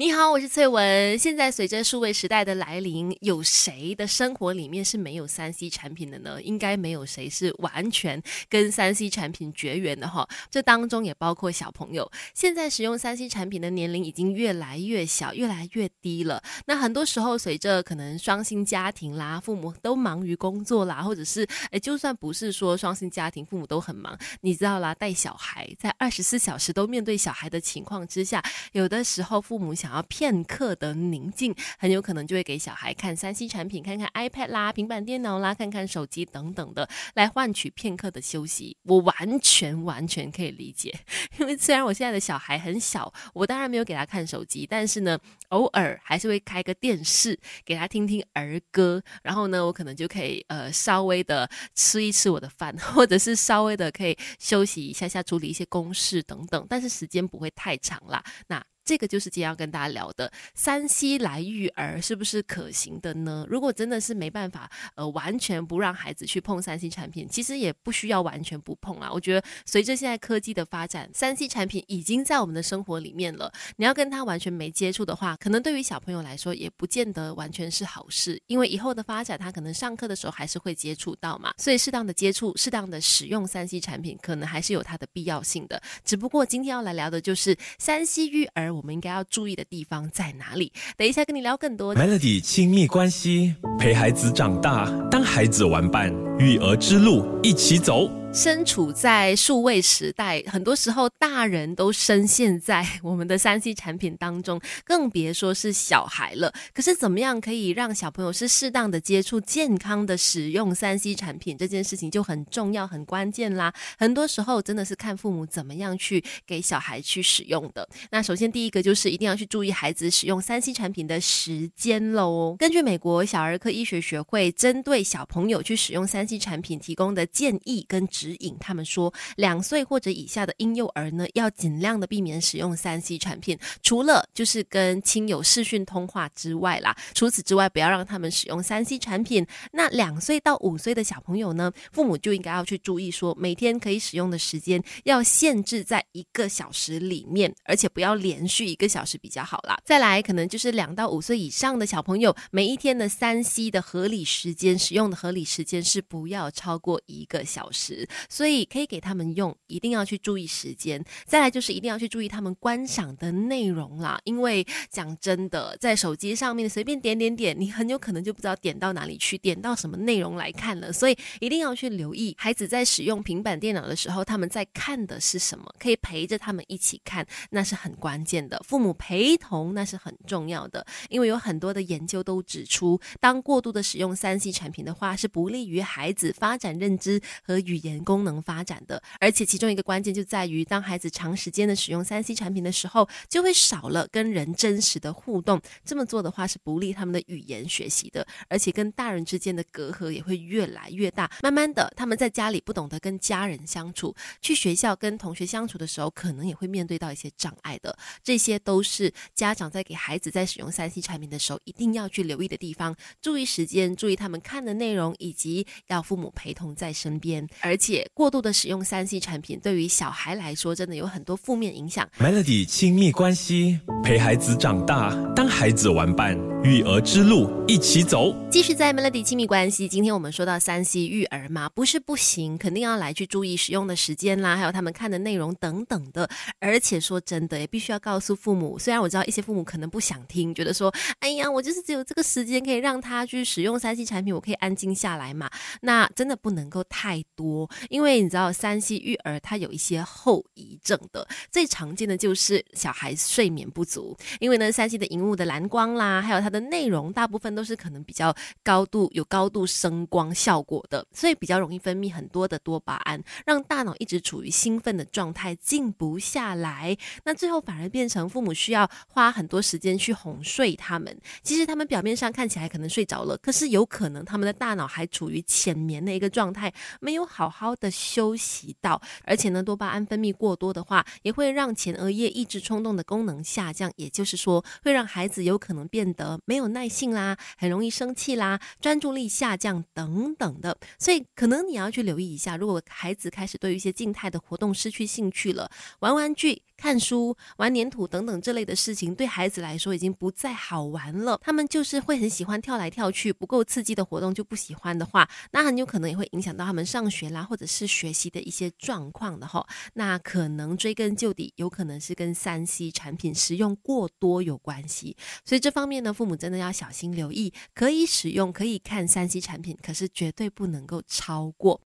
你好，我是翠文。现在随着数位时代的来临，有谁的生活里面是没有三 C 产品的呢？应该没有谁是完全跟三 C 产品绝缘的哈。这当中也包括小朋友。现在使用三 C 产品的年龄已经越来越小，越来越低了。那很多时候，随着可能双薪家庭啦，父母都忙于工作啦，或者是诶，就算不是说双薪家庭，父母都很忙，你知道啦，带小孩在二十四小时都面对小孩的情况之下，有的时候父母想。然后片刻的宁静，很有可能就会给小孩看三 C 产品，看看 iPad 啦、平板电脑啦，看看手机等等的，来换取片刻的休息。我完全完全可以理解，因为虽然我现在的小孩很小，我当然没有给他看手机，但是呢，偶尔还是会开个电视给他听听儿歌，然后呢，我可能就可以呃稍微的吃一吃我的饭，或者是稍微的可以休息一下下，处理一些公事等等，但是时间不会太长啦。那。这个就是今天要跟大家聊的，三 C 来育儿是不是可行的呢？如果真的是没办法，呃，完全不让孩子去碰三 C 产品，其实也不需要完全不碰啊。我觉得随着现在科技的发展，三 C 产品已经在我们的生活里面了。你要跟他完全没接触的话，可能对于小朋友来说也不见得完全是好事，因为以后的发展，他可能上课的时候还是会接触到嘛。所以适当的接触，适当的使用三 C 产品，可能还是有它的必要性的。只不过今天要来聊的就是三 C 育儿。我们应该要注意的地方在哪里？等一下跟你聊更多。Melody 亲密关系，陪孩子长大，当孩子玩伴，育儿之路一起走。身处在数位时代，很多时候大人都深陷在我们的三 C 产品当中，更别说是小孩了。可是怎么样可以让小朋友是适当的接触、健康的使用三 C 产品这件事情就很重要、很关键啦。很多时候真的是看父母怎么样去给小孩去使用的。那首先第一个就是一定要去注意孩子使用三 C 产品的时间喽。根据美国小儿科医学学会针对小朋友去使用三产品提供的建议跟。指引他们说，两岁或者以下的婴幼儿呢，要尽量的避免使用三 C 产品，除了就是跟亲友视讯通话之外啦，除此之外，不要让他们使用三 C 产品。那两岁到五岁的小朋友呢，父母就应该要去注意说，每天可以使用的时间要限制在一个小时里面，而且不要连续一个小时比较好啦。再来，可能就是两到五岁以上的小朋友，每一天的三 C 的合理时间使用的合理时间是不不要超过一个小时。所以可以给他们用，一定要去注意时间。再来就是一定要去注意他们观赏的内容啦，因为讲真的，在手机上面随便点点点，你很有可能就不知道点到哪里去，点到什么内容来看了。所以一定要去留意孩子在使用平板电脑的时候，他们在看的是什么，可以陪着他们一起看，那是很关键的。父母陪同那是很重要的，因为有很多的研究都指出，当过度的使用三 C 产品的话，是不利于孩孩子发展认知和语言。功能发展的，而且其中一个关键就在于，当孩子长时间的使用三 C 产品的时候，就会少了跟人真实的互动。这么做的话是不利他们的语言学习的，而且跟大人之间的隔阂也会越来越大。慢慢的，他们在家里不懂得跟家人相处，去学校跟同学相处的时候，可能也会面对到一些障碍的。这些都是家长在给孩子在使用三 C 产品的时候，一定要去留意的地方。注意时间，注意他们看的内容，以及要父母陪同在身边，而且。过度的使用三 C 产品，对于小孩来说，真的有很多负面影响。Melody 亲密关系，陪孩子长大，当孩子玩伴，育儿之路一起走。继续在 Melody 亲密关系，今天我们说到三 C 育儿嘛，不是不行，肯定要来去注意使用的时间啦，还有他们看的内容等等的。而且说真的，也必须要告诉父母，虽然我知道一些父母可能不想听，觉得说，哎呀，我就是只有这个时间可以让他去使用三 C 产品，我可以安静下来嘛。那真的不能够太多。因为你知道，三 C 育儿它有一些后遗症的，最常见的就是小孩睡眠不足。因为呢，三 C 的荧幕的蓝光啦，还有它的内容，大部分都是可能比较高度有高度声光效果的，所以比较容易分泌很多的多巴胺，让大脑一直处于兴奋的状态，静不下来。那最后反而变成父母需要花很多时间去哄睡他们。其实他们表面上看起来可能睡着了，可是有可能他们的大脑还处于浅眠的一个状态，没有好好。的休息到，而且呢，多巴胺分泌过多的话，也会让前额叶抑制冲动的功能下降，这样也就是说，会让孩子有可能变得没有耐性啦，很容易生气啦，专注力下降等等的。所以，可能你要去留意一下，如果孩子开始对于一些静态的活动失去兴趣了，玩玩具。看书、玩粘土等等这类的事情，对孩子来说已经不再好玩了。他们就是会很喜欢跳来跳去，不够刺激的活动就不喜欢的话，那很有可能也会影响到他们上学啦，或者是学习的一些状况的哈。那可能追根究底，有可能是跟三 C 产品使用过多有关系。所以这方面呢，父母真的要小心留意，可以使用、可以看三 C 产品，可是绝对不能够超过。